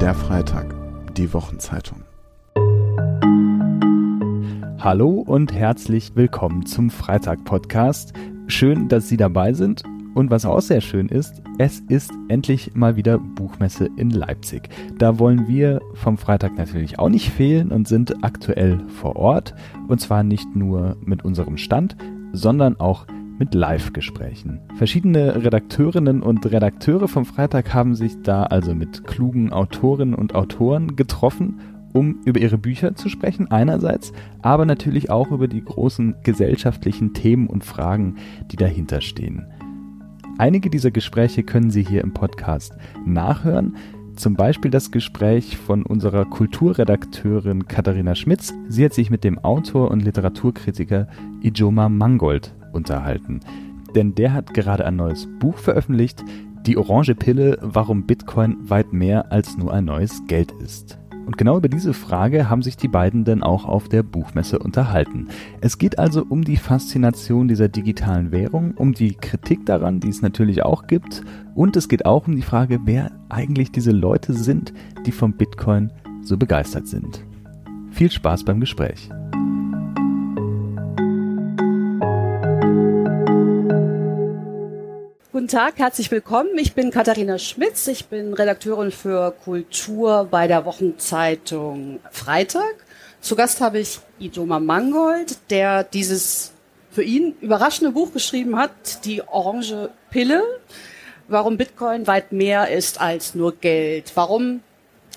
Der Freitag, die Wochenzeitung. Hallo und herzlich willkommen zum Freitag-Podcast. Schön, dass Sie dabei sind. Und was auch sehr schön ist, es ist endlich mal wieder Buchmesse in Leipzig. Da wollen wir vom Freitag natürlich auch nicht fehlen und sind aktuell vor Ort. Und zwar nicht nur mit unserem Stand, sondern auch mit Live-Gesprächen. Verschiedene Redakteurinnen und Redakteure vom Freitag haben sich da also mit klugen Autorinnen und Autoren getroffen, um über ihre Bücher zu sprechen einerseits, aber natürlich auch über die großen gesellschaftlichen Themen und Fragen, die dahinter stehen. Einige dieser Gespräche können Sie hier im Podcast nachhören. Zum Beispiel das Gespräch von unserer Kulturredakteurin Katharina Schmitz. Sie hat sich mit dem Autor und Literaturkritiker Ijoma Mangold unterhalten. Denn der hat gerade ein neues Buch veröffentlicht, Die Orange Pille, warum Bitcoin weit mehr als nur ein neues Geld ist. Und genau über diese Frage haben sich die beiden dann auch auf der Buchmesse unterhalten. Es geht also um die Faszination dieser digitalen Währung, um die Kritik daran, die es natürlich auch gibt, und es geht auch um die Frage, wer eigentlich diese Leute sind, die vom Bitcoin so begeistert sind. Viel Spaß beim Gespräch. Guten Tag, herzlich willkommen. Ich bin Katharina Schmitz. Ich bin Redakteurin für Kultur bei der Wochenzeitung Freitag. Zu Gast habe ich Idoma Mangold, der dieses für ihn überraschende Buch geschrieben hat, die Orange Pille. Warum Bitcoin weit mehr ist als nur Geld. Warum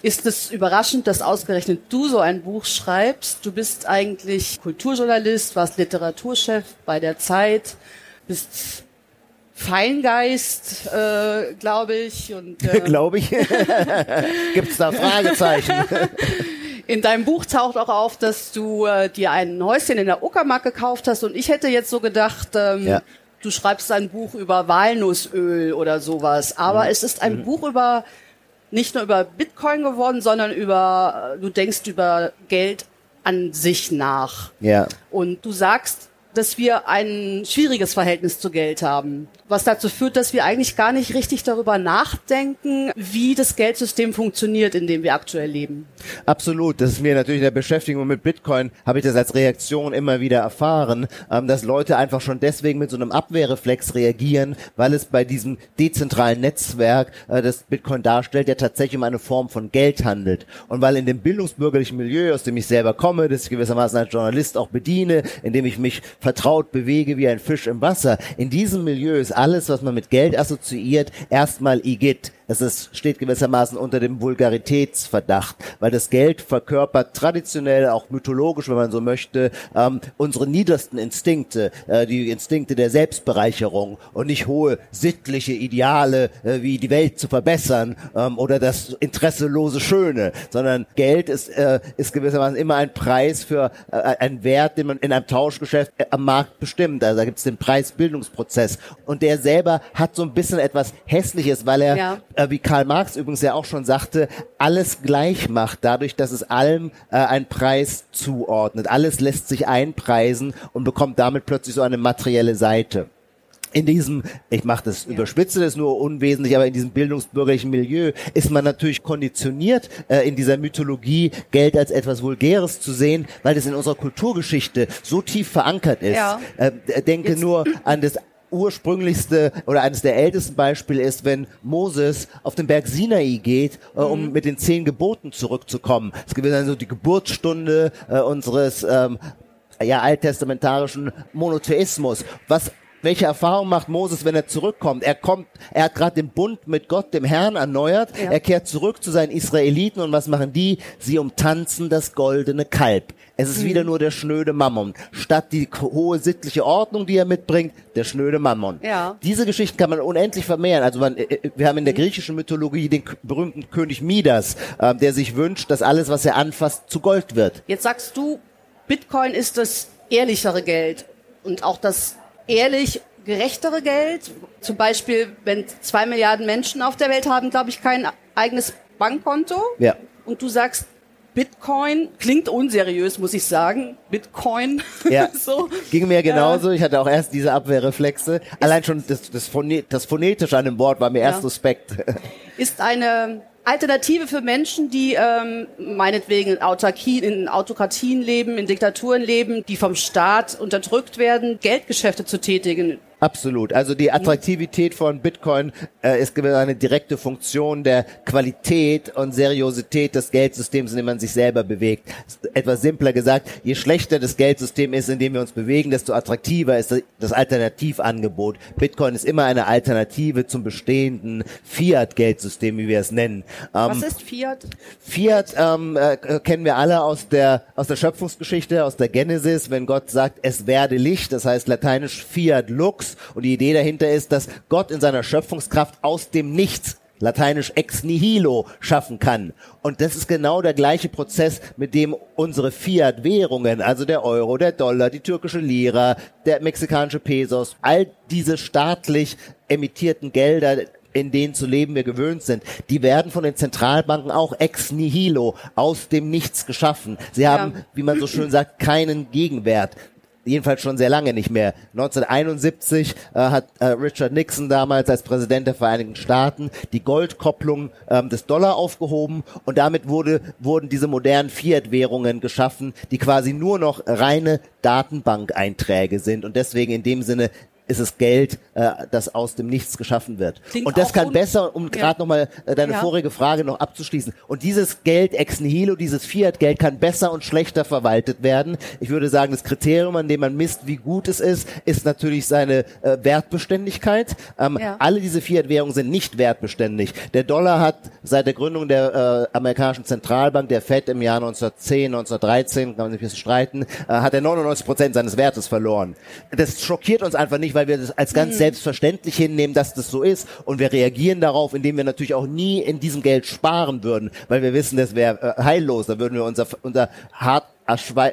ist es überraschend, dass ausgerechnet du so ein Buch schreibst? Du bist eigentlich Kulturjournalist, warst Literaturchef bei der Zeit, bist Feingeist, äh, glaube ich. Und, äh, glaube ich. Gibt's da Fragezeichen? In deinem Buch taucht auch auf, dass du äh, dir ein Häuschen in der Uckermark gekauft hast und ich hätte jetzt so gedacht, ähm, ja. du schreibst ein Buch über Walnussöl oder sowas. Aber mhm. es ist ein mhm. Buch über nicht nur über Bitcoin geworden, sondern über du denkst über Geld an sich nach. Ja. Und du sagst, dass wir ein schwieriges Verhältnis zu Geld haben was dazu führt, dass wir eigentlich gar nicht richtig darüber nachdenken, wie das Geldsystem funktioniert, in dem wir aktuell leben. Absolut. Das ist mir natürlich in der Beschäftigung mit Bitcoin, habe ich das als Reaktion immer wieder erfahren, ähm, dass Leute einfach schon deswegen mit so einem Abwehrreflex reagieren, weil es bei diesem dezentralen Netzwerk, äh, das Bitcoin darstellt, ja tatsächlich um eine Form von Geld handelt. Und weil in dem bildungsbürgerlichen Milieu, aus dem ich selber komme, das ich gewissermaßen als Journalist auch bediene, in ich mich vertraut bewege wie ein Fisch im Wasser, in diesem Milieu ist alles, was man mit Geld assoziiert, erstmal Igitt. Es ist, steht gewissermaßen unter dem Vulgaritätsverdacht, weil das Geld verkörpert traditionell, auch mythologisch, wenn man so möchte, ähm, unsere niedersten Instinkte, äh, die Instinkte der Selbstbereicherung und nicht hohe sittliche Ideale, äh, wie die Welt zu verbessern ähm, oder das interesselose Schöne, sondern Geld ist, äh, ist gewissermaßen immer ein Preis für äh, einen Wert, den man in einem Tauschgeschäft äh, am Markt bestimmt. Also da gibt es den Preisbildungsprozess und der selber hat so ein bisschen etwas Hässliches, weil er ja äh, wie Karl Marx übrigens ja auch schon sagte, alles gleich macht, dadurch, dass es allem äh, einen Preis zuordnet. Alles lässt sich einpreisen und bekommt damit plötzlich so eine materielle Seite in diesem, ich mache das, ja. überspitze das nur unwesentlich, aber in diesem bildungsbürgerlichen Milieu ist man natürlich konditioniert, äh, in dieser Mythologie Geld als etwas Vulgäres zu sehen, weil das in unserer Kulturgeschichte so tief verankert ist. Ja. Äh, denke Jetzt. nur an das ursprünglichste oder eines der ältesten Beispiele ist, wenn Moses auf den Berg Sinai geht, äh, um mhm. mit den zehn Geboten zurückzukommen. Es gibt dann so die Geburtsstunde äh, unseres ähm, ja, alttestamentarischen Monotheismus. Was welche Erfahrung macht Moses, wenn er zurückkommt? Er kommt, er hat gerade den Bund mit Gott, dem Herrn, erneuert. Ja. Er kehrt zurück zu seinen Israeliten und was machen die? Sie umtanzen das goldene Kalb. Es ist mhm. wieder nur der schnöde Mammon. Statt die hohe sittliche Ordnung, die er mitbringt, der schnöde Mammon. Ja. Diese Geschichten kann man unendlich vermehren. Also man, äh, äh, wir haben in der mhm. griechischen Mythologie den berühmten König Midas, äh, der sich wünscht, dass alles, was er anfasst, zu Gold wird. Jetzt sagst du, Bitcoin ist das ehrlichere Geld und auch das ehrlich gerechtere Geld. Zum Beispiel, wenn zwei Milliarden Menschen auf der Welt haben, glaube ich, kein eigenes Bankkonto. Ja. Und du sagst, Bitcoin klingt unseriös, muss ich sagen. Bitcoin. Ja. so. Ging mir genauso. Ich hatte auch erst diese Abwehrreflexe. Allein schon das, das, Phonet, das Phonetische an dem Wort war mir ja. erst suspekt. Ist eine Alternative für Menschen, die ähm, meinetwegen in, Autarkie, in Autokratien leben, in Diktaturen leben, die vom Staat unterdrückt werden, Geldgeschäfte zu tätigen. Absolut. Also die Attraktivität von Bitcoin äh, ist eine direkte Funktion der Qualität und Seriosität des Geldsystems, in dem man sich selber bewegt. Etwas simpler gesagt, je schlechter das Geldsystem ist, in dem wir uns bewegen, desto attraktiver ist das Alternativangebot. Bitcoin ist immer eine Alternative zum bestehenden Fiat-Geldsystem, wie wir es nennen. Ähm, Was ist Fiat? Fiat ähm, äh, kennen wir alle aus der aus der Schöpfungsgeschichte, aus der Genesis, wenn Gott sagt, es werde Licht, das heißt lateinisch Fiat Lux Paradox. Und die Idee dahinter ist, dass Gott in seiner Schöpfungskraft aus dem Nichts lateinisch ex nihilo schaffen kann. Und das ist genau der gleiche Prozess, mit dem unsere Fiat-Währungen, also der Euro, der Dollar, die türkische Lira, der mexikanische Pesos, all diese staatlich emittierten Gelder, in denen zu leben wir gewöhnt sind, die werden von den Zentralbanken auch ex nihilo aus dem Nichts geschaffen. Sie ja. haben, wie man so schön sagt, keinen Gegenwert jedenfalls schon sehr lange nicht mehr. 1971 äh, hat äh, Richard Nixon damals als Präsident der Vereinigten Staaten die Goldkopplung ähm, des Dollar aufgehoben und damit wurde, wurden diese modernen Fiat-Währungen geschaffen, die quasi nur noch reine Datenbank-Einträge sind und deswegen in dem Sinne ist es Geld, äh, das aus dem Nichts geschaffen wird. Klingt und das kann besser, um ja. gerade nochmal äh, deine ja. vorige Frage noch abzuschließen. Und dieses Geld ex nihilo, dieses Fiat-Geld kann besser und schlechter verwaltet werden. Ich würde sagen, das Kriterium, an dem man misst, wie gut es ist, ist natürlich seine äh, Wertbeständigkeit. Ähm, ja. Alle diese Fiat-Währungen sind nicht wertbeständig. Der Dollar hat seit der Gründung der äh, amerikanischen Zentralbank, der Fed im Jahr 1910, 1913, kann man sich ein bisschen streiten, äh, hat er 99 Prozent seines Wertes verloren. Das schockiert uns einfach nicht, weil wir das als ganz mhm. selbstverständlich hinnehmen, dass das so ist. Und wir reagieren darauf, indem wir natürlich auch nie in diesem Geld sparen würden, weil wir wissen, das wäre äh, heillos. Da würden wir unser, unser hart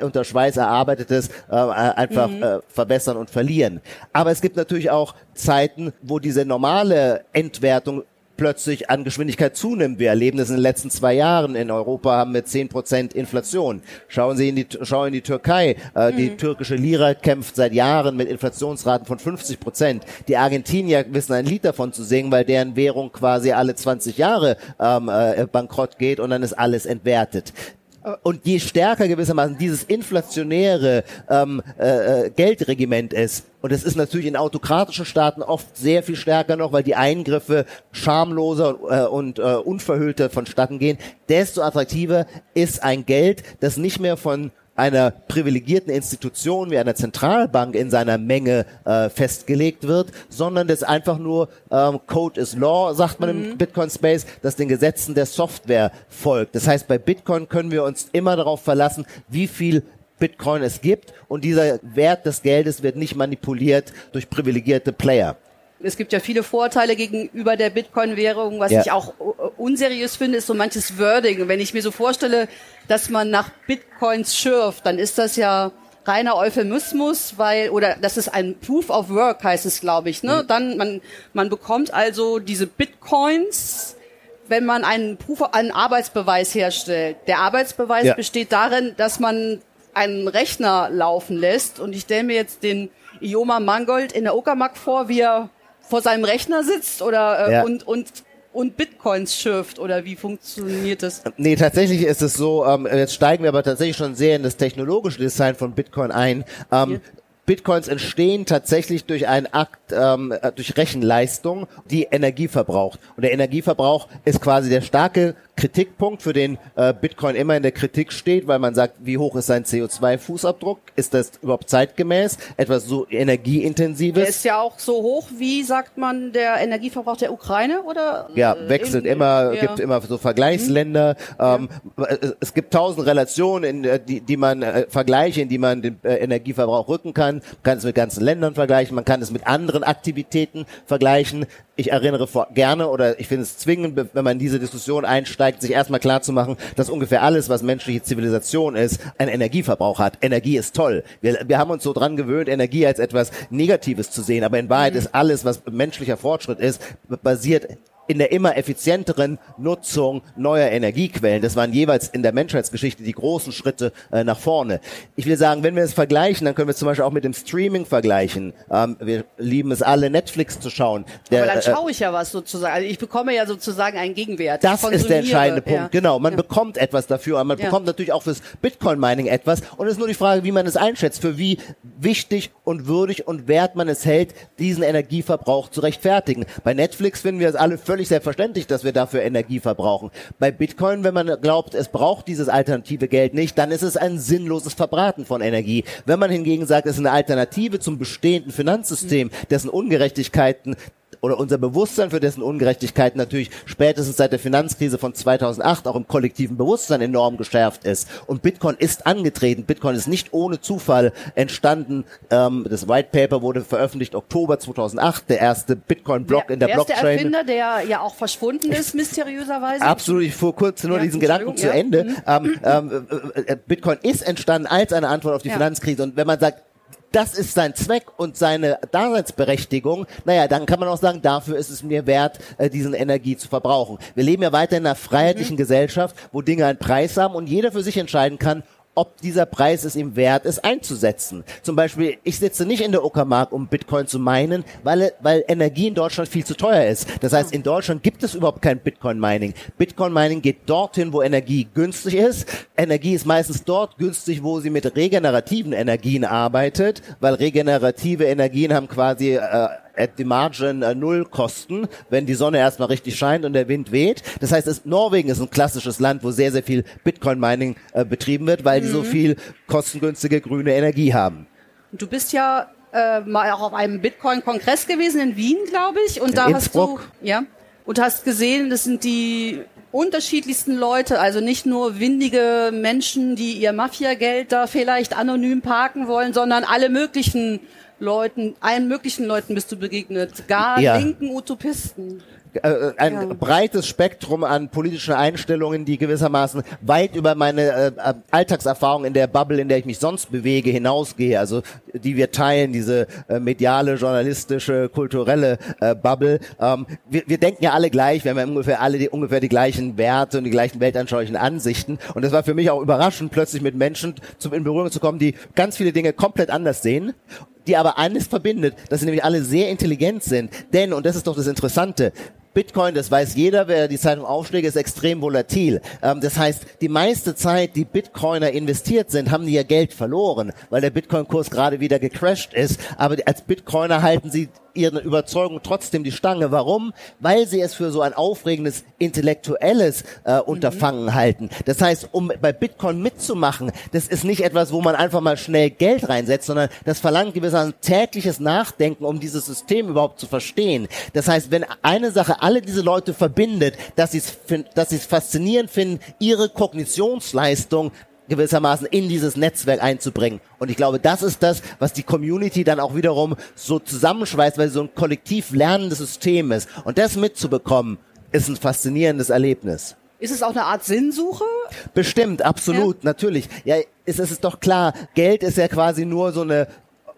unter Schweiß erarbeitetes äh, einfach mhm. äh, verbessern und verlieren. Aber es gibt natürlich auch Zeiten, wo diese normale Entwertung plötzlich an Geschwindigkeit zunimmt. Wir erleben das in den letzten zwei Jahren. In Europa haben wir zehn Prozent Inflation. Schauen Sie in die, schauen in die Türkei. Äh, mhm. Die türkische Lira kämpft seit Jahren mit Inflationsraten von 50 Prozent. Die Argentinier wissen ein Lied davon zu singen, weil deren Währung quasi alle 20 Jahre ähm, äh, bankrott geht und dann ist alles entwertet. Und je stärker gewissermaßen dieses inflationäre ähm, äh, äh, Geldregiment ist, und es ist natürlich in autokratischen Staaten oft sehr viel stärker noch, weil die Eingriffe schamloser äh, und äh, unverhüllter vonstatten gehen, desto attraktiver ist ein Geld, das nicht mehr von einer privilegierten Institution wie einer Zentralbank in seiner Menge äh, festgelegt wird, sondern das einfach nur ähm, Code is Law, sagt man mhm. im Bitcoin Space, das den Gesetzen der Software folgt. Das heißt, bei Bitcoin können wir uns immer darauf verlassen, wie viel Bitcoin es gibt und dieser Wert des Geldes wird nicht manipuliert durch privilegierte Player es gibt ja viele Vorteile gegenüber der Bitcoin-Währung. Was ja. ich auch unseriös finde, ist so manches Wording. Wenn ich mir so vorstelle, dass man nach Bitcoins schürft, dann ist das ja reiner Euphemismus, weil oder das ist ein Proof of Work heißt es, glaube ich. Ne? Mhm. Dann man man bekommt also diese Bitcoins, wenn man einen Proof, einen Arbeitsbeweis herstellt. Der Arbeitsbeweis ja. besteht darin, dass man einen Rechner laufen lässt und ich stelle mir jetzt den Ioma Mangold in der Uckermark vor, wie er vor seinem Rechner sitzt oder äh, ja. und und und Bitcoins schürft oder wie funktioniert das? Nee, tatsächlich ist es so, ähm, jetzt steigen wir aber tatsächlich schon sehr in das technologische Design von Bitcoin ein. Ähm. Bitcoins entstehen tatsächlich durch einen Akt, ähm, äh, durch Rechenleistung, die Energie verbraucht. Und der Energieverbrauch ist quasi der starke Kritikpunkt, für den äh, Bitcoin immer in der Kritik steht, weil man sagt, wie hoch ist sein CO2-Fußabdruck? Ist das überhaupt zeitgemäß? Etwas so energieintensives? Der ist ja auch so hoch, wie sagt man, der Energieverbrauch der Ukraine oder? Ja, wechselt in, immer, ja. gibt immer so Vergleichsländer. Mhm. Ähm, ja. Es gibt tausend Relationen, in, äh, die, die man äh, Vergleiche, in die man den äh, Energieverbrauch rücken kann. Man kann es mit ganzen Ländern vergleichen, man kann es mit anderen Aktivitäten vergleichen. Ich erinnere vor, gerne oder ich finde es zwingend, wenn man in diese Diskussion einsteigt, steigt, sich erstmal klar zu machen, dass ungefähr alles, was menschliche Zivilisation ist, einen Energieverbrauch hat. Energie ist toll. Wir, wir haben uns so dran gewöhnt, Energie als etwas Negatives zu sehen, aber in Wahrheit mhm. ist alles, was menschlicher Fortschritt ist, basiert in der immer effizienteren Nutzung neuer Energiequellen. Das waren jeweils in der Menschheitsgeschichte die großen Schritte äh, nach vorne. Ich will sagen, wenn wir es vergleichen, dann können wir es zum Beispiel auch mit dem Streaming vergleichen. Ähm, wir lieben es alle, Netflix zu schauen. Der, Aber dann äh, schaue ich ja was sozusagen. Also ich bekomme ja sozusagen einen Gegenwert. Das ist der entscheidende Punkt. Ja. Genau, man ja. bekommt etwas dafür, aber man ja. bekommt natürlich auch fürs Bitcoin-Mining etwas. Und es ist nur die Frage, wie man es einschätzt, für wie wichtig und würdig und wert man es hält, diesen Energieverbrauch zu rechtfertigen. Bei Netflix finden wir es alle völlig völlig selbstverständlich, dass wir dafür Energie verbrauchen. Bei Bitcoin, wenn man glaubt, es braucht dieses alternative Geld nicht, dann ist es ein sinnloses Verbraten von Energie. Wenn man hingegen sagt, es ist eine Alternative zum bestehenden Finanzsystem, dessen Ungerechtigkeiten oder unser Bewusstsein für dessen Ungerechtigkeit natürlich spätestens seit der Finanzkrise von 2008 auch im kollektiven Bewusstsein enorm geschärft ist. Und Bitcoin ist angetreten. Bitcoin ist nicht ohne Zufall entstanden. Ähm, das White Paper wurde veröffentlicht Oktober 2008, der erste Bitcoin-Block in der, der Blockchain. Der Erfinder, der ja auch verschwunden ist, mysteriöserweise. Absolut. Ich fuhr kurz nur ja, diesen Gedanken zu ja. Ende. Mhm. Ähm, ähm, äh, äh, Bitcoin ist entstanden als eine Antwort auf die ja. Finanzkrise. Und wenn man sagt, das ist sein Zweck und seine Daseinsberechtigung, naja, dann kann man auch sagen, dafür ist es mir wert, äh, diesen Energie zu verbrauchen. Wir leben ja weiter in einer freiheitlichen mhm. Gesellschaft, wo Dinge einen Preis haben und jeder für sich entscheiden kann, ob dieser Preis es ihm wert ist, einzusetzen. Zum Beispiel, ich sitze nicht in der Uckermark, um Bitcoin zu meinen, weil, weil Energie in Deutschland viel zu teuer ist. Das heißt, in Deutschland gibt es überhaupt kein Bitcoin-Mining. Bitcoin-Mining geht dorthin, wo Energie günstig ist. Energie ist meistens dort günstig, wo sie mit regenerativen Energien arbeitet, weil regenerative Energien haben quasi äh, at the margin äh, null kosten, wenn die Sonne erstmal richtig scheint und der Wind weht. Das heißt, es, Norwegen ist ein klassisches Land, wo sehr, sehr viel Bitcoin-Mining äh, betrieben wird, weil mhm. die so mhm. viel kostengünstige grüne Energie haben. Du bist ja äh, mal auch auf einem Bitcoin-Kongress gewesen in Wien, glaube ich. Und in da Innsbruck. hast du, ja, und hast gesehen, das sind die unterschiedlichsten Leute, also nicht nur windige Menschen, die ihr Mafiageld da vielleicht anonym parken wollen, sondern alle möglichen Leuten, allen möglichen Leuten bist du begegnet, gar ja. linken Utopisten. Äh, äh, ein ja. breites Spektrum an politischen Einstellungen, die gewissermaßen weit über meine äh, äh, Alltagserfahrung in der Bubble, in der ich mich sonst bewege, hinausgehe. Also die wir teilen, diese äh, mediale, journalistische, kulturelle Bubble. Ähm, wir, wir denken ja alle gleich, wir haben ja ungefähr alle die, ungefähr die gleichen Werte und die gleichen weltanschaulichen Ansichten. Und das war für mich auch überraschend, plötzlich mit Menschen zum, in Berührung zu kommen, die ganz viele Dinge komplett anders sehen die aber eines verbindet, dass sie nämlich alle sehr intelligent sind. Denn, und das ist doch das Interessante, Bitcoin, das weiß jeder, wer die Zeitung aufschlägt, ist extrem volatil. Ähm, das heißt, die meiste Zeit, die Bitcoiner investiert sind, haben die ihr Geld verloren, weil der Bitcoin-Kurs gerade wieder gecrashed ist. Aber als Bitcoiner halten sie ihre Überzeugung trotzdem die Stange. Warum? Weil sie es für so ein aufregendes intellektuelles äh, Unterfangen mhm. halten. Das heißt, um bei Bitcoin mitzumachen, das ist nicht etwas, wo man einfach mal schnell Geld reinsetzt, sondern das verlangt gewisser tägliches Nachdenken, um dieses System überhaupt zu verstehen. Das heißt, wenn eine Sache alle diese Leute verbindet, dass sie es dass sie es faszinierend finden, ihre Kognitionsleistung gewissermaßen in dieses Netzwerk einzubringen. Und ich glaube, das ist das, was die Community dann auch wiederum so zusammenschweißt, weil so ein kollektiv lernendes System ist. Und das mitzubekommen, ist ein faszinierendes Erlebnis. Ist es auch eine Art Sinnsuche? Bestimmt, absolut, ja. natürlich. Ja, ist es ist doch klar, Geld ist ja quasi nur so eine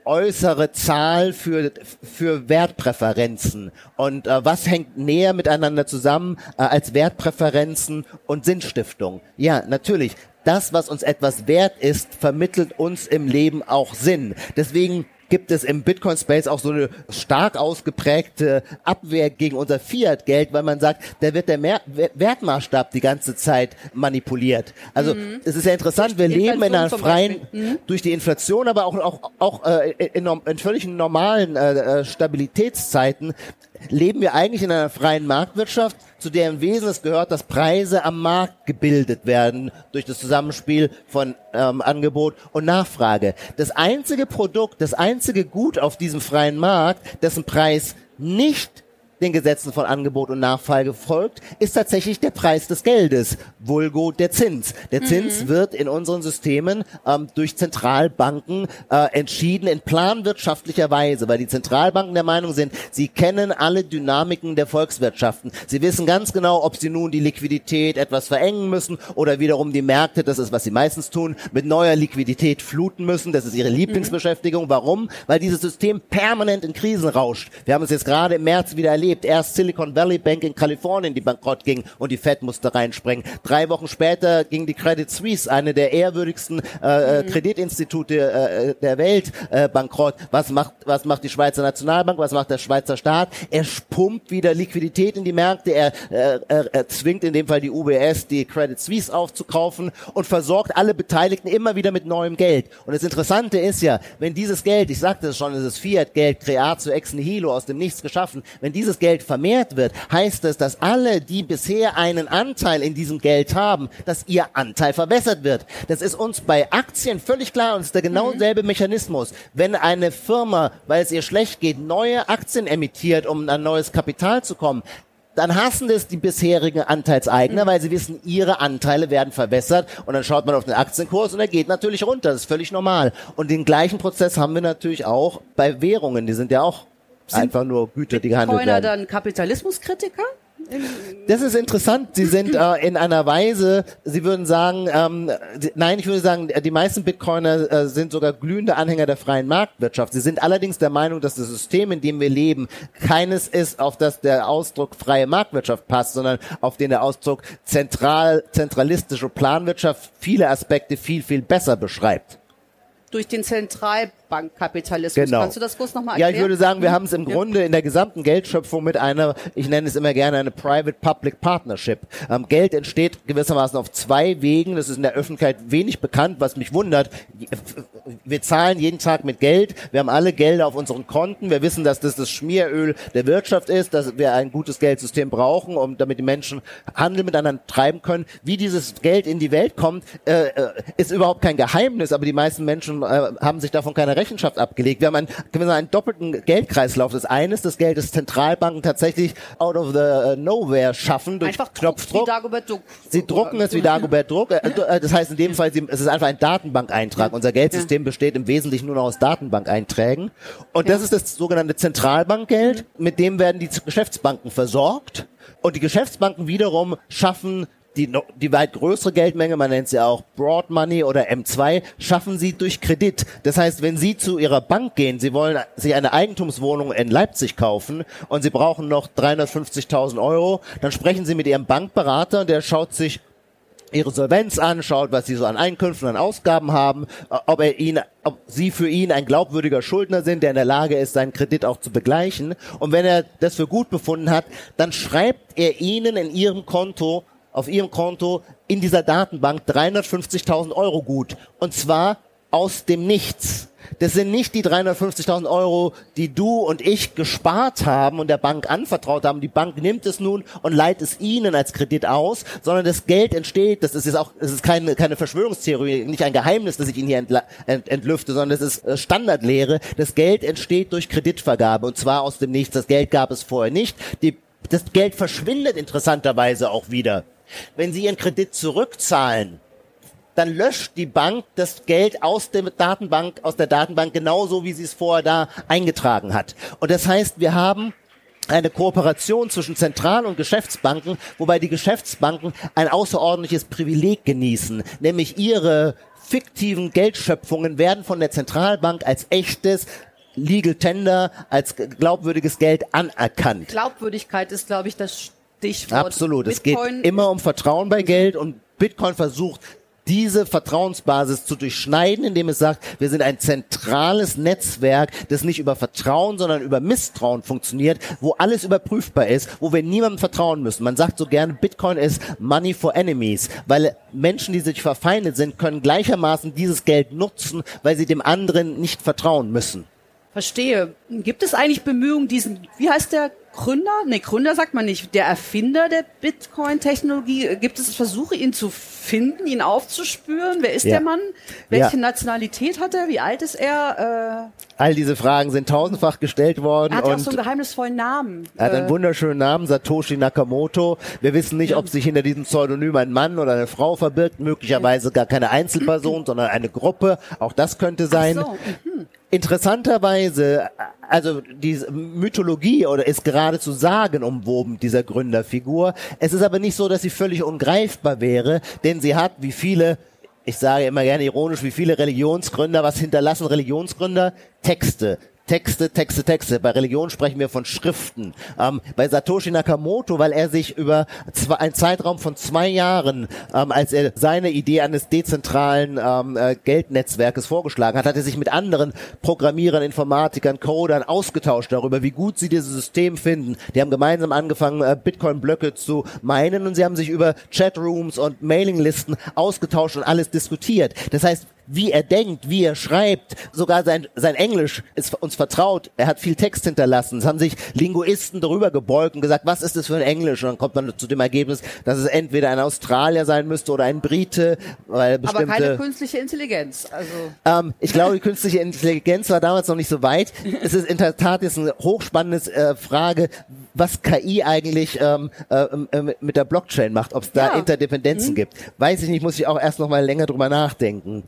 äußere Zahl für, für Wertpräferenzen. Und äh, was hängt näher miteinander zusammen äh, als Wertpräferenzen und Sinnstiftung? Ja, natürlich das, was uns etwas wert ist, vermittelt uns im Leben auch Sinn. Deswegen gibt es im Bitcoin-Space auch so eine stark ausgeprägte Abwehr gegen unser Fiat-Geld, weil man sagt, da wird der Mehr Wertmaßstab die ganze Zeit manipuliert. Also mhm. es ist ja interessant, wir leben in einer freien, mhm. durch die Inflation, aber auch, auch, auch äh, in, in völlig normalen äh, äh Stabilitätszeiten leben wir eigentlich in einer freien Marktwirtschaft, zu der im Wesen es gehört, dass Preise am Markt gebildet werden durch das Zusammenspiel von ähm, Angebot und Nachfrage. Das einzige Produkt, das einzige Gut auf diesem freien Markt, dessen Preis nicht den Gesetzen von Angebot und Nachfrage folgt, ist tatsächlich der Preis des Geldes, vulgo der Zins. Der mhm. Zins wird in unseren Systemen ähm, durch Zentralbanken äh, entschieden in planwirtschaftlicher Weise, weil die Zentralbanken der Meinung sind, sie kennen alle Dynamiken der Volkswirtschaften. Sie wissen ganz genau, ob sie nun die Liquidität etwas verengen müssen oder wiederum die Märkte, das ist was sie meistens tun, mit neuer Liquidität fluten müssen. Das ist ihre Lieblingsbeschäftigung. Mhm. Warum? Weil dieses System permanent in Krisen rauscht. Wir haben es jetzt gerade im März wieder erlebt erlebt. Erst Silicon Valley Bank in Kalifornien, die bankrott ging und die Fed musste reinspringen. Drei Wochen später ging die Credit Suisse, eine der ehrwürdigsten äh, mhm. Kreditinstitute äh, der Welt, äh, bankrott. Was macht, was macht die Schweizer Nationalbank? Was macht der Schweizer Staat? Er pumpt wieder Liquidität in die Märkte. Er, äh, er, er zwingt in dem Fall die UBS, die Credit Suisse aufzukaufen und versorgt alle Beteiligten immer wieder mit neuem Geld. Und das Interessante ist ja, wenn dieses Geld, ich sagte es schon, es ist Fiat-Geld, Creatio ex nihilo, aus dem Nichts geschaffen, wenn dieses Geld vermehrt wird, heißt es, dass alle, die bisher einen Anteil in diesem Geld haben, dass ihr Anteil verbessert wird. Das ist uns bei Aktien völlig klar und es ist der genau mhm. selbe Mechanismus. Wenn eine Firma, weil es ihr schlecht geht, neue Aktien emittiert, um an neues Kapital zu kommen, dann hassen das die bisherigen Anteilseigner, mhm. weil sie wissen, ihre Anteile werden verbessert und dann schaut man auf den Aktienkurs und er geht natürlich runter. Das ist völlig normal. Und den gleichen Prozess haben wir natürlich auch bei Währungen. Die sind ja auch einfach nur Güter, die gehandelt Bitcoiner werden. dann Kapitalismuskritiker? Das ist interessant. Sie sind äh, in einer Weise, Sie würden sagen, ähm, nein, ich würde sagen, die meisten Bitcoiner äh, sind sogar glühende Anhänger der freien Marktwirtschaft. Sie sind allerdings der Meinung, dass das System, in dem wir leben, keines ist, auf das der Ausdruck freie Marktwirtschaft passt, sondern auf den der Ausdruck zentral, zentralistische Planwirtschaft viele Aspekte viel, viel besser beschreibt durch den Zentralbankkapitalismus. Genau. Kannst du das kurz nochmal erklären? Ja, ich würde sagen, wir haben es im Grunde in der gesamten Geldschöpfung mit einer, ich nenne es immer gerne eine Private-Public Partnership. Ähm, Geld entsteht gewissermaßen auf zwei Wegen. Das ist in der Öffentlichkeit wenig bekannt, was mich wundert. Wir zahlen jeden Tag mit Geld. Wir haben alle Gelder auf unseren Konten. Wir wissen, dass das das Schmieröl der Wirtschaft ist, dass wir ein gutes Geldsystem brauchen, um damit die Menschen Handel miteinander treiben können. Wie dieses Geld in die Welt kommt, äh, äh ist überhaupt kein Geheimnis, aber die meisten Menschen äh, haben sich davon keine Rechenschaft abgelegt. Wir haben einen, wir einen doppelten Geldkreislauf. Das eine ist das Geld, das Zentralbanken tatsächlich out of the uh, nowhere schaffen durch einfach Knopfdruck. Sie drucken es wie Dagobert Druck. Äh, äh, das heißt in dem Fall, es ist einfach ein Datenbankeintrag. Unser Geldsystem besteht im Wesentlichen nur noch aus Datenbankeinträgen. Und das ist das sogenannte Zentralbankgeld. Mit dem werden die Geschäftsbanken versorgt. Und die Geschäftsbanken wiederum schaffen die, die weit größere Geldmenge, man nennt sie auch Broad Money oder M2, schaffen sie durch Kredit. Das heißt, wenn Sie zu Ihrer Bank gehen, Sie wollen sich eine Eigentumswohnung in Leipzig kaufen und Sie brauchen noch 350.000 Euro, dann sprechen Sie mit Ihrem Bankberater und der schaut sich ihre Solvenz an, schaut, was sie so an Einkünften, an Ausgaben haben, ob er ihn, ob sie für ihn ein glaubwürdiger Schuldner sind, der in der Lage ist, seinen Kredit auch zu begleichen. Und wenn er das für gut befunden hat, dann schreibt er ihnen in ihrem Konto auf ihrem Konto in dieser Datenbank 350.000 Euro gut. Und zwar aus dem Nichts. Das sind nicht die 350.000 Euro, die du und ich gespart haben und der Bank anvertraut haben. Die Bank nimmt es nun und leiht es ihnen als Kredit aus, sondern das Geld entsteht, das ist jetzt auch, das ist keine, keine Verschwörungstheorie, nicht ein Geheimnis, das ich Ihnen hier ent, entlüfte, sondern das ist äh, Standardlehre. Das Geld entsteht durch Kreditvergabe und zwar aus dem Nichts. Das Geld gab es vorher nicht. Die, das Geld verschwindet interessanterweise auch wieder. Wenn Sie Ihren Kredit zurückzahlen, dann löscht die Bank das Geld aus der Datenbank, aus der Datenbank genauso, wie sie es vorher da eingetragen hat. Und das heißt, wir haben eine Kooperation zwischen Zentral- und Geschäftsbanken, wobei die Geschäftsbanken ein außerordentliches Privileg genießen, nämlich ihre fiktiven Geldschöpfungen werden von der Zentralbank als echtes Legal Tender, als glaubwürdiges Geld anerkannt. Glaubwürdigkeit ist, glaube ich, das Stichwort. Absolut. Bitcoin es geht immer um Vertrauen bei Geld und Bitcoin versucht, diese Vertrauensbasis zu durchschneiden, indem es sagt, wir sind ein zentrales Netzwerk, das nicht über Vertrauen, sondern über Misstrauen funktioniert, wo alles überprüfbar ist, wo wir niemandem vertrauen müssen. Man sagt so gerne, Bitcoin ist Money for Enemies, weil Menschen, die sich verfeindet sind, können gleichermaßen dieses Geld nutzen, weil sie dem anderen nicht vertrauen müssen. Verstehe. Gibt es eigentlich Bemühungen, diesen, wie heißt der Gründer? Nee, Gründer sagt man nicht. Der Erfinder der Bitcoin-Technologie. Gibt es Versuche, ihn zu finden, ihn aufzuspüren? Wer ist ja. der Mann? Welche ja. Nationalität hat er? Wie alt ist er? Äh All diese Fragen sind tausendfach gestellt worden. Er hat ja auch so einen geheimnisvollen Namen. Er hat einen äh, wunderschönen Namen, Satoshi Nakamoto. Wir wissen nicht, ob sich hinter diesem Pseudonym ein Mann oder eine Frau verbirgt. Möglicherweise gar keine Einzelperson, sondern eine Gruppe. Auch das könnte sein. So. Mhm. Interessanterweise, also die Mythologie oder ist geradezu sagenumwoben dieser Gründerfigur. Es ist aber nicht so, dass sie völlig ungreifbar wäre, denn sie hat, wie viele ich sage immer gerne ironisch, wie viele Religionsgründer, was hinterlassen Religionsgründer? Texte, Texte, Texte, Texte. Bei Religion sprechen wir von Schriften. Ähm, bei Satoshi Nakamoto, weil er sich über zwei, einen Zeitraum von zwei Jahren, ähm, als er seine Idee eines dezentralen ähm, äh, Geldnetzwerkes vorgeschlagen hat, hat er sich mit anderen Programmierern, Informatikern, Codern ausgetauscht darüber, wie gut sie dieses System finden. Die haben gemeinsam angefangen, äh, Bitcoin-Blöcke zu meinen und sie haben sich über Chatrooms und Mailinglisten ausgetauscht und alles diskutiert. Das heißt, wie er denkt, wie er schreibt. Sogar sein, sein Englisch ist uns vertraut. Er hat viel Text hinterlassen. Es haben sich Linguisten darüber gebeugt und gesagt, was ist das für ein Englisch? Und dann kommt man zu dem Ergebnis, dass es entweder ein Australier sein müsste oder ein Brite. Weil bestimmte, Aber keine künstliche Intelligenz. Also. Ähm, ich glaube, die künstliche Intelligenz war damals noch nicht so weit. Es ist in der Tat jetzt eine hochspannende äh, Frage, was KI eigentlich ähm, äh, mit der Blockchain macht, ob es da ja. Interdependenzen mhm. gibt. Weiß ich nicht, muss ich auch erst noch mal länger drüber nachdenken.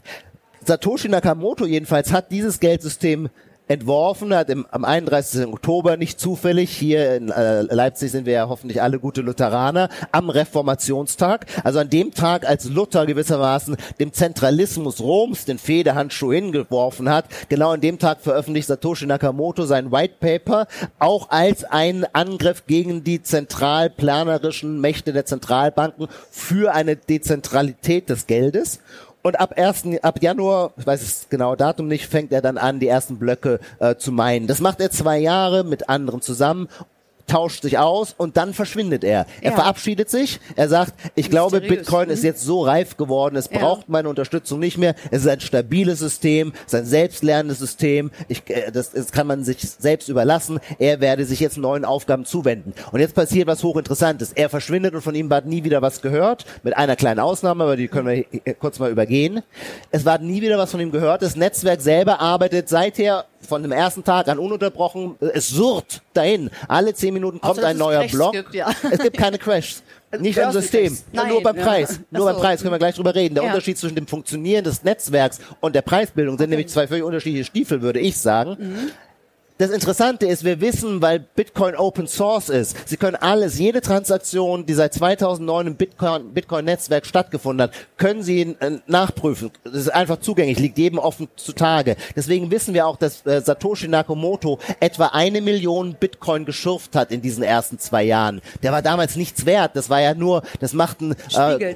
Satoshi Nakamoto jedenfalls hat dieses Geldsystem entworfen, hat im, am 31. Oktober nicht zufällig, hier in äh, Leipzig sind wir ja hoffentlich alle gute Lutheraner, am Reformationstag, also an dem Tag, als Luther gewissermaßen dem Zentralismus Roms den Federhandschuh hingeworfen hat, genau an dem Tag veröffentlicht Satoshi Nakamoto sein White Paper, auch als ein Angriff gegen die zentralplanerischen Mächte der Zentralbanken für eine Dezentralität des Geldes. Und ab 1. ab Januar, ich weiß das genaue Datum nicht, fängt er dann an, die ersten Blöcke äh, zu meinen. Das macht er zwei Jahre mit anderen zusammen tauscht sich aus und dann verschwindet er. Er ja. verabschiedet sich, er sagt, ich glaube, Bitcoin ist mhm. jetzt so reif geworden, es ja. braucht meine Unterstützung nicht mehr, es ist ein stabiles System, es ist ein selbstlernendes System, ich, äh, das, das kann man sich selbst überlassen, er werde sich jetzt neuen Aufgaben zuwenden. Und jetzt passiert was hochinteressantes. Er verschwindet und von ihm war nie wieder was gehört, mit einer kleinen Ausnahme, aber die können wir kurz mal übergehen. Es war nie wieder was von ihm gehört, das Netzwerk selber arbeitet seither von dem ersten Tag an ununterbrochen, es surrt dahin. Alle zehn Minuten kommt ein neuer Block. Gibt, ja. Es gibt keine Crashs. Nicht im System, Nein, nur beim Preis. Ja. Nur so. beim Preis können wir gleich drüber reden. Der ja. Unterschied zwischen dem Funktionieren des Netzwerks und der Preisbildung sind okay. nämlich zwei völlig unterschiedliche Stiefel, würde ich sagen. Mhm. Das Interessante ist, wir wissen, weil Bitcoin Open Source ist, Sie können alles, jede Transaktion, die seit 2009 im Bitcoin, Bitcoin Netzwerk stattgefunden hat, können Sie äh, nachprüfen. Das ist einfach zugänglich, liegt jedem offen zutage. Deswegen wissen wir auch, dass äh, Satoshi Nakamoto etwa eine Million Bitcoin geschürft hat in diesen ersten zwei Jahren. Der war damals nichts wert. Das war ja nur, das machten, äh,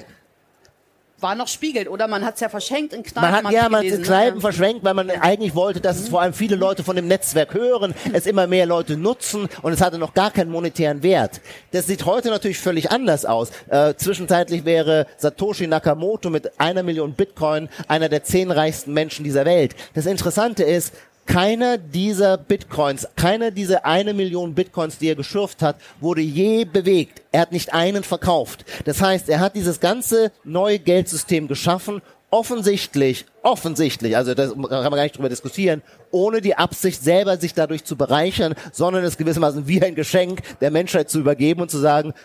war noch spiegelt oder man hat es ja verschenkt in Kneipen. Man hat ja man in Kneipen ne? verschenkt, weil man eigentlich wollte, dass es vor allem viele Leute von dem Netzwerk hören, es immer mehr Leute nutzen und es hatte noch gar keinen monetären Wert. Das sieht heute natürlich völlig anders aus. Äh, zwischenzeitlich wäre Satoshi Nakamoto mit einer Million Bitcoin einer der zehn reichsten Menschen dieser Welt. Das Interessante ist, keiner dieser Bitcoins, keiner dieser eine Million Bitcoins, die er geschürft hat, wurde je bewegt. Er hat nicht einen verkauft. Das heißt, er hat dieses ganze neue Geldsystem geschaffen, offensichtlich, offensichtlich, also da kann man gar nicht drüber diskutieren, ohne die Absicht selber sich dadurch zu bereichern, sondern es gewissermaßen wie ein Geschenk der Menschheit zu übergeben und zu sagen,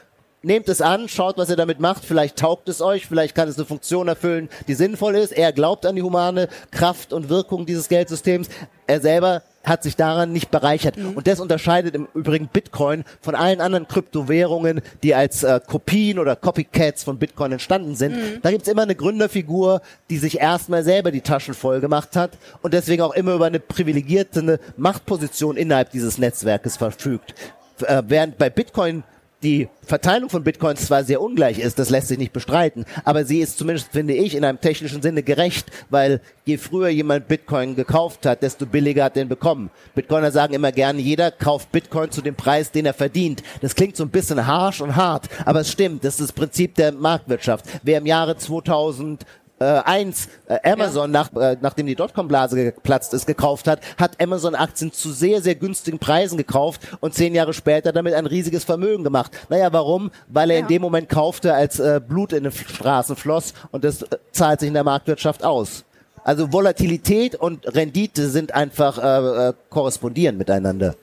nehmt es an, schaut, was ihr damit macht. Vielleicht taugt es euch, vielleicht kann es eine Funktion erfüllen, die sinnvoll ist. Er glaubt an die humane Kraft und Wirkung dieses Geldsystems. Er selber hat sich daran nicht bereichert. Mhm. Und das unterscheidet im Übrigen Bitcoin von allen anderen Kryptowährungen, die als äh, Kopien oder Copycats von Bitcoin entstanden sind. Mhm. Da gibt's immer eine Gründerfigur, die sich erstmal selber die Taschen voll gemacht hat und deswegen auch immer über eine privilegierte Machtposition innerhalb dieses Netzwerkes verfügt. Äh, während bei Bitcoin die Verteilung von Bitcoins zwar sehr ungleich ist, das lässt sich nicht bestreiten, aber sie ist zumindest, finde ich, in einem technischen Sinne gerecht, weil je früher jemand Bitcoin gekauft hat, desto billiger hat den bekommen. Bitcoiner sagen immer gerne, jeder kauft Bitcoin zu dem Preis, den er verdient. Das klingt so ein bisschen harsh und hart, aber es stimmt, das ist das Prinzip der Marktwirtschaft. Wer im Jahre 2000 äh, eins äh, Amazon, ja. nach, äh, nachdem die Dotcom-Blase geplatzt ist, gekauft hat, hat Amazon Aktien zu sehr, sehr günstigen Preisen gekauft und zehn Jahre später damit ein riesiges Vermögen gemacht. Naja, warum? Weil er ja. in dem Moment kaufte, als äh, Blut in den Straßen floss und das äh, zahlt sich in der Marktwirtschaft aus. Also Volatilität und Rendite sind einfach äh, äh, korrespondieren miteinander.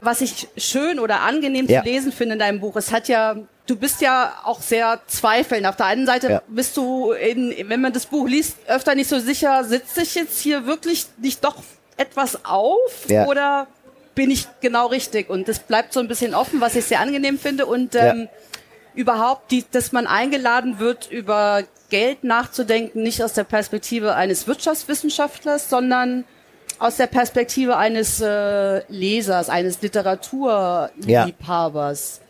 Was ich schön oder angenehm ja. zu lesen finde in deinem Buch, es hat ja du bist ja auch sehr zweifelnd. Auf der einen Seite ja. bist du, in, wenn man das Buch liest, öfter nicht so sicher, sitze ich jetzt hier wirklich nicht doch etwas auf ja. oder bin ich genau richtig? Und das bleibt so ein bisschen offen, was ich sehr angenehm finde. Und ähm, ja. überhaupt, die, dass man eingeladen wird, über Geld nachzudenken, nicht aus der Perspektive eines Wirtschaftswissenschaftlers, sondern aus der Perspektive eines äh, Lesers, eines Literaturliebhabers.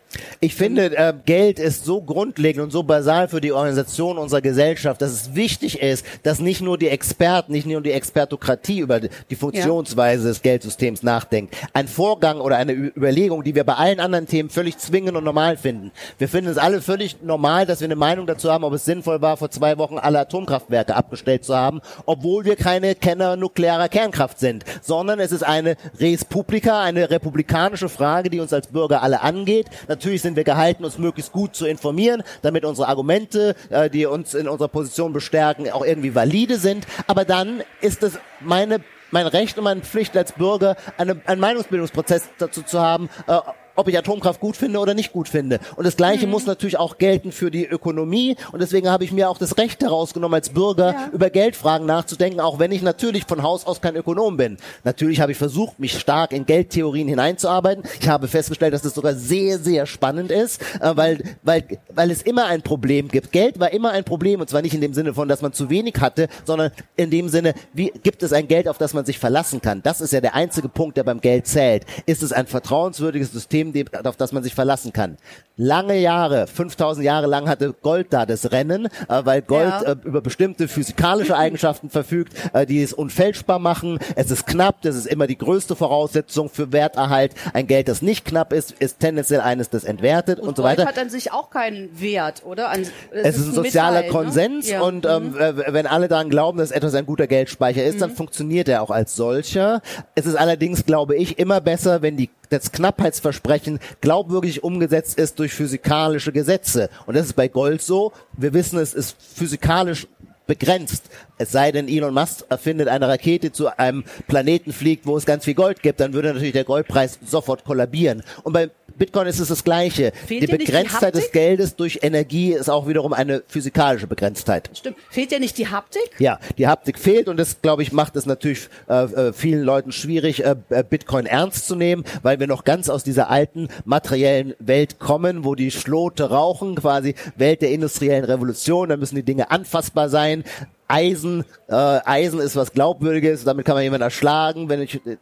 Ich finde, äh, Geld ist so grundlegend und so basal für die Organisation unserer Gesellschaft, dass es wichtig ist, dass nicht nur die Experten, nicht nur die Expertokratie über die Funktionsweise ja. des Geldsystems nachdenkt. Ein Vorgang oder eine Überlegung, die wir bei allen anderen Themen völlig zwingend und normal finden. Wir finden es alle völlig normal, dass wir eine Meinung dazu haben, ob es sinnvoll war, vor zwei Wochen alle Atomkraftwerke abgestellt zu haben, obwohl wir keine Kenner nuklearer Kernkraft sind, sondern es ist eine Res Publica, eine republikanische Frage, die uns als Bürger alle angeht. Natürlich sind wir gehalten, uns möglichst gut zu informieren, damit unsere Argumente, äh, die uns in unserer Position bestärken, auch irgendwie valide sind. Aber dann ist es meine mein Recht und meine Pflicht als Bürger, eine, einen Meinungsbildungsprozess dazu zu haben, äh, ob ich Atomkraft gut finde oder nicht gut finde. Und das Gleiche mhm. muss natürlich auch gelten für die Ökonomie. Und deswegen habe ich mir auch das Recht herausgenommen, als Bürger ja. über Geldfragen nachzudenken, auch wenn ich natürlich von Haus aus kein Ökonom bin. Natürlich habe ich versucht, mich stark in Geldtheorien hineinzuarbeiten. Ich habe festgestellt, dass das sogar sehr, sehr spannend ist, äh, weil, weil, weil es immer ein Problem gibt. Geld war immer ein Problem und zwar nicht in dem Sinne von, dass man zu wenig hatte, sondern in dem Sinne, wie gibt es ein Geld, auf das man sich verlassen kann? Das ist ja der einzige Punkt, der beim Geld zählt. Ist es ein vertrauenswürdiges System, System, auf das man sich verlassen kann. Lange Jahre, 5000 Jahre lang hatte Gold da das Rennen, äh, weil Gold ja. äh, über bestimmte physikalische Eigenschaften verfügt, äh, die es unfälschbar machen. Es ist knapp, das ist immer die größte Voraussetzung für Werterhalt. Ein Geld, das nicht knapp ist, ist tendenziell eines, das entwertet und, und so weiter. Gold hat an sich auch keinen Wert, oder? An, es, ist ein sozialer Metall, ne? Konsens ne? ja. und ähm, mhm. wenn alle daran glauben, dass etwas ein guter Geldspeicher ist, mhm. dann funktioniert er auch als solcher. Es ist allerdings, glaube ich, immer besser, wenn die das Knappheitsversprechen glaubwürdig umgesetzt ist durch physikalische Gesetze. Und das ist bei Gold so. Wir wissen, es ist physikalisch begrenzt. Es sei denn, Elon Musk erfindet eine Rakete zu einem Planeten fliegt, wo es ganz viel Gold gibt, dann würde natürlich der Goldpreis sofort kollabieren. Und bei Bitcoin ist es das Gleiche. Fehlt die Begrenztheit die des Geldes durch Energie ist auch wiederum eine physikalische Begrenztheit. Stimmt. Fehlt dir nicht die Haptik? Ja, die Haptik fehlt und das, glaube ich, macht es natürlich äh, äh vielen Leuten schwierig, äh, äh, Bitcoin ernst zu nehmen, weil wir noch ganz aus dieser alten materiellen Welt kommen, wo die Schlote rauchen, quasi Welt der industriellen Revolution. Da müssen die Dinge anfassbar sein. Eisen, äh, Eisen ist was Glaubwürdiges, damit kann man jemanden erschlagen. Wenn ich äh,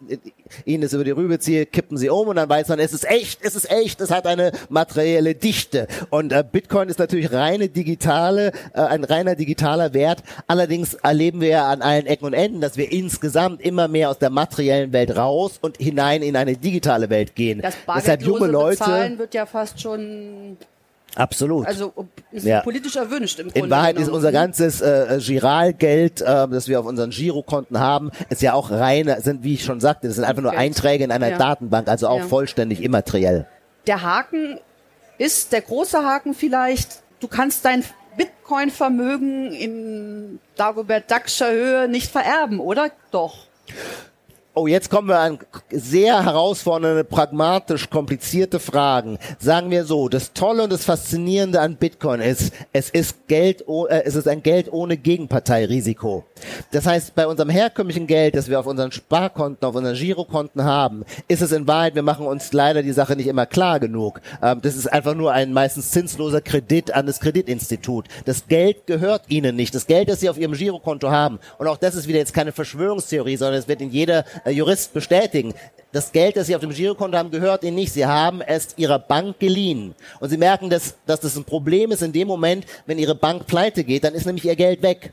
ihnen das über die Rübe ziehe, kippen sie um und dann weiß man, es ist echt, es ist echt, es hat eine materielle Dichte. Und äh, Bitcoin ist natürlich reine digitale, äh, ein reiner digitaler Wert. Allerdings erleben wir ja an allen Ecken und Enden, dass wir insgesamt immer mehr aus der materiellen Welt raus und hinein in eine digitale Welt gehen. Das Deshalb junge Leute Bezahlen wird ja fast schon Absolut. Also ist ja. politisch erwünscht im Grunde. In Wahrheit genommen. ist unser ganzes äh, Giralgeld, äh, das wir auf unseren Girokonten haben, ist ja auch rein, sind wie ich schon sagte, das sind einfach nur Geld. Einträge in einer ja. Datenbank, also auch ja. vollständig immateriell. Der Haken ist der große Haken vielleicht. Du kannst dein Bitcoin-Vermögen in Dagobert Duckscher Höhe nicht vererben, oder? Doch. Oh, jetzt kommen wir an sehr herausfordernde, pragmatisch komplizierte Fragen. Sagen wir so, das Tolle und das Faszinierende an Bitcoin ist, es ist Geld, äh, es ist ein Geld ohne Gegenparteirisiko. Das heißt, bei unserem herkömmlichen Geld, das wir auf unseren Sparkonten, auf unseren Girokonten haben, ist es in Wahrheit, wir machen uns leider die Sache nicht immer klar genug. Ähm, das ist einfach nur ein meistens zinsloser Kredit an das Kreditinstitut. Das Geld gehört ihnen nicht. Das Geld, das sie auf ihrem Girokonto haben. Und auch das ist wieder jetzt keine Verschwörungstheorie, sondern es wird in jeder Jurist bestätigen. Das Geld, das Sie auf dem Girokonto haben, gehört Ihnen nicht. Sie haben es Ihrer Bank geliehen. Und Sie merken, dass, dass das ein Problem ist in dem Moment, wenn Ihre Bank pleite geht, dann ist nämlich Ihr Geld weg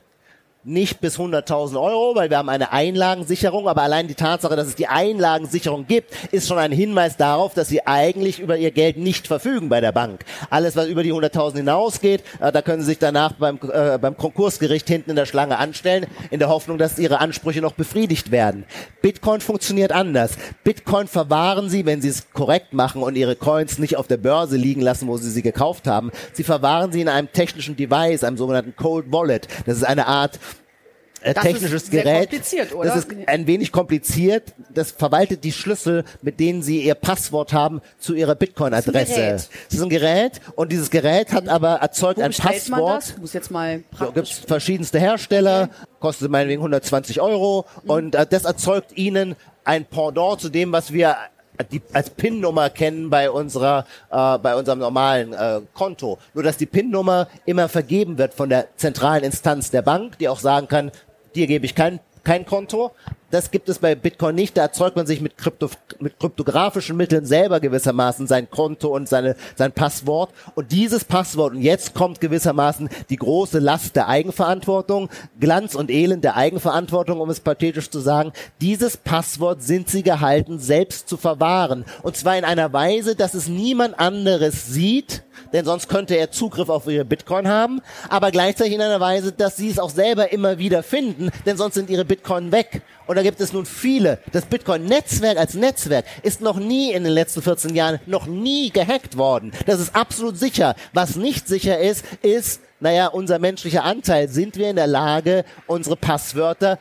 nicht bis 100.000 Euro, weil wir haben eine Einlagensicherung, aber allein die Tatsache, dass es die Einlagensicherung gibt, ist schon ein Hinweis darauf, dass sie eigentlich über ihr Geld nicht verfügen bei der Bank. Alles, was über die 100.000 hinausgeht, äh, da können sie sich danach beim, äh, beim Konkursgericht hinten in der Schlange anstellen, in der Hoffnung, dass ihre Ansprüche noch befriedigt werden. Bitcoin funktioniert anders. Bitcoin verwahren sie, wenn sie es korrekt machen und ihre Coins nicht auf der Börse liegen lassen, wo sie sie gekauft haben. Sie verwahren sie in einem technischen Device, einem sogenannten Cold Wallet. Das ist eine Art äh, technisches Gerät. Das ist ein wenig kompliziert. Das verwaltet die Schlüssel, mit denen Sie Ihr Passwort haben zu Ihrer Bitcoin-Adresse. Es ist ein Gerät und dieses Gerät hat aber erzeugt Wo ein Passwort. Man das? Muss jetzt mal so, gibt verschiedenste Hersteller, okay. kostet meinetwegen 120 Euro mhm. und äh, das erzeugt Ihnen ein Pendant zu dem, was wir die, als PIN-Nummer kennen bei unserer, äh, bei unserem normalen äh, Konto. Nur dass die PIN-Nummer immer vergeben wird von der zentralen Instanz der Bank, die auch sagen kann, dir gebe ich kein, kein Konto. Das gibt es bei Bitcoin nicht. Da erzeugt man sich mit, Krypto, mit kryptografischen Mitteln selber gewissermaßen sein Konto und seine, sein Passwort. Und dieses Passwort, und jetzt kommt gewissermaßen die große Last der Eigenverantwortung, Glanz und Elend der Eigenverantwortung, um es pathetisch zu sagen. Dieses Passwort sind sie gehalten, selbst zu verwahren. Und zwar in einer Weise, dass es niemand anderes sieht, denn sonst könnte er Zugriff auf ihre Bitcoin haben, aber gleichzeitig in einer Weise, dass sie es auch selber immer wieder finden, denn sonst sind ihre Bitcoin weg. Und da gibt es nun viele. Das Bitcoin-Netzwerk als Netzwerk ist noch nie in den letzten 14 Jahren noch nie gehackt worden. Das ist absolut sicher. Was nicht sicher ist, ist, naja, unser menschlicher Anteil. Sind wir in der Lage, unsere Passwörter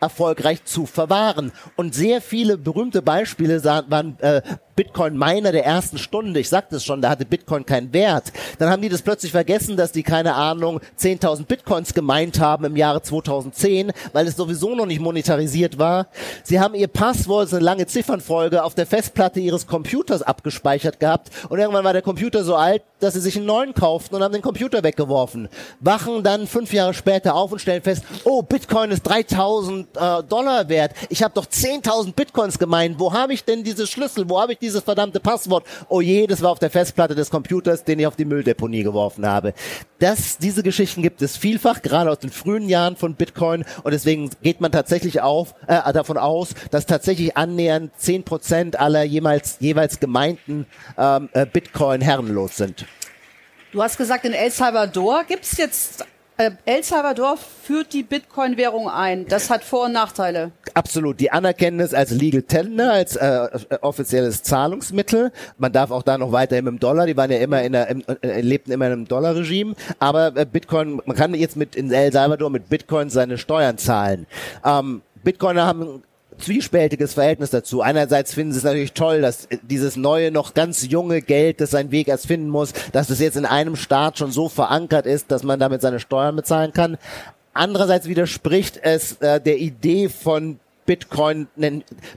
erfolgreich zu verwahren. Und sehr viele berühmte Beispiele waren äh, Bitcoin-Miner der ersten Stunde, ich sagte es schon, da hatte Bitcoin keinen Wert. Dann haben die das plötzlich vergessen, dass die, keine Ahnung, 10.000 Bitcoins gemeint haben im Jahre 2010, weil es sowieso noch nicht monetarisiert war. Sie haben ihr Passwort, eine lange Ziffernfolge, auf der Festplatte ihres Computers abgespeichert gehabt und irgendwann war der Computer so alt, dass sie sich einen neuen kauften und haben den Computer weggeworfen. Wachen dann fünf Jahre später auf und stellen fest, oh, Bitcoin ist 3.000 äh, Dollar wert. Ich habe doch 10.000 Bitcoins gemeint. Wo habe ich denn diese Schlüssel? Wo habe ich dieses verdammte Passwort. Oh je, das war auf der Festplatte des Computers, den ich auf die Mülldeponie geworfen habe. Das, diese Geschichten gibt es vielfach, gerade aus den frühen Jahren von Bitcoin. Und deswegen geht man tatsächlich auf, äh, davon aus, dass tatsächlich annähernd zehn Prozent aller jemals, jeweils gemeinten ähm, äh, Bitcoin herrenlos sind. Du hast gesagt, in El Salvador gibt es jetzt äh, El Salvador führt die Bitcoin-Währung ein. Das hat Vor- und Nachteile. Absolut. Die anerkennen es als Legal Tender, als äh, äh, offizielles Zahlungsmittel. Man darf auch da noch weiterhin im Dollar. Die waren ja immer in der, im, äh, lebten immer in einem Dollarregime. Aber äh, Bitcoin, man kann jetzt mit in El Salvador mit Bitcoin seine Steuern zahlen. Ähm, Bitcoiner haben zwiespältiges Verhältnis dazu. Einerseits finden sie es natürlich toll, dass dieses neue, noch ganz junge Geld, das seinen Weg erst finden muss, dass es jetzt in einem Staat schon so verankert ist, dass man damit seine Steuern bezahlen kann. Andererseits widerspricht es äh, der Idee von Bitcoin,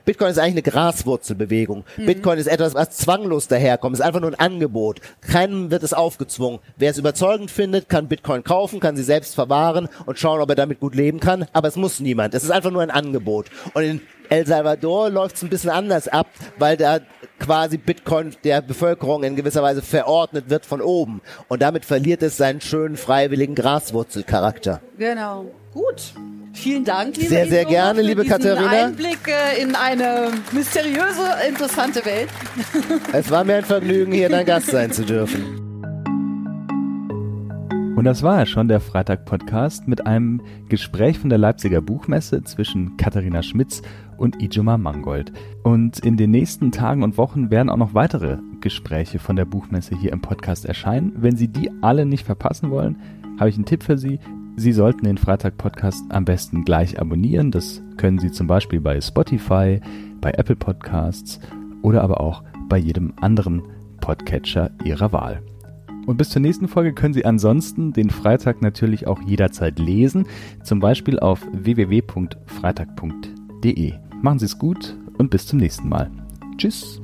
Bitcoin ist eigentlich eine Graswurzelbewegung. Mhm. Bitcoin ist etwas, was zwanglos daherkommt. Es ist einfach nur ein Angebot. Keinem wird es aufgezwungen. Wer es überzeugend findet, kann Bitcoin kaufen, kann sie selbst verwahren und schauen, ob er damit gut leben kann. Aber es muss niemand. Es ist einfach nur ein Angebot. Und in El Salvador läuft es ein bisschen anders ab, weil da quasi Bitcoin der Bevölkerung in gewisser Weise verordnet wird von oben. Und damit verliert es seinen schönen, freiwilligen Graswurzelcharakter. Genau. Gut. Vielen Dank, liebe Sehr, sehr Iso, gerne, liebe Katharina. Einblick in eine mysteriöse, interessante Welt. Es war mir ein Vergnügen, hier dein Gast sein zu dürfen. Und das war ja schon der Freitag-Podcast mit einem Gespräch von der Leipziger Buchmesse zwischen Katharina Schmitz und Ijoma Mangold. Und in den nächsten Tagen und Wochen werden auch noch weitere Gespräche von der Buchmesse hier im Podcast erscheinen. Wenn Sie die alle nicht verpassen wollen, habe ich einen Tipp für Sie. Sie sollten den Freitag-Podcast am besten gleich abonnieren. Das können Sie zum Beispiel bei Spotify, bei Apple Podcasts oder aber auch bei jedem anderen Podcatcher Ihrer Wahl. Und bis zur nächsten Folge können Sie ansonsten den Freitag natürlich auch jederzeit lesen, zum Beispiel auf www.freitag.de. Machen Sie es gut und bis zum nächsten Mal. Tschüss.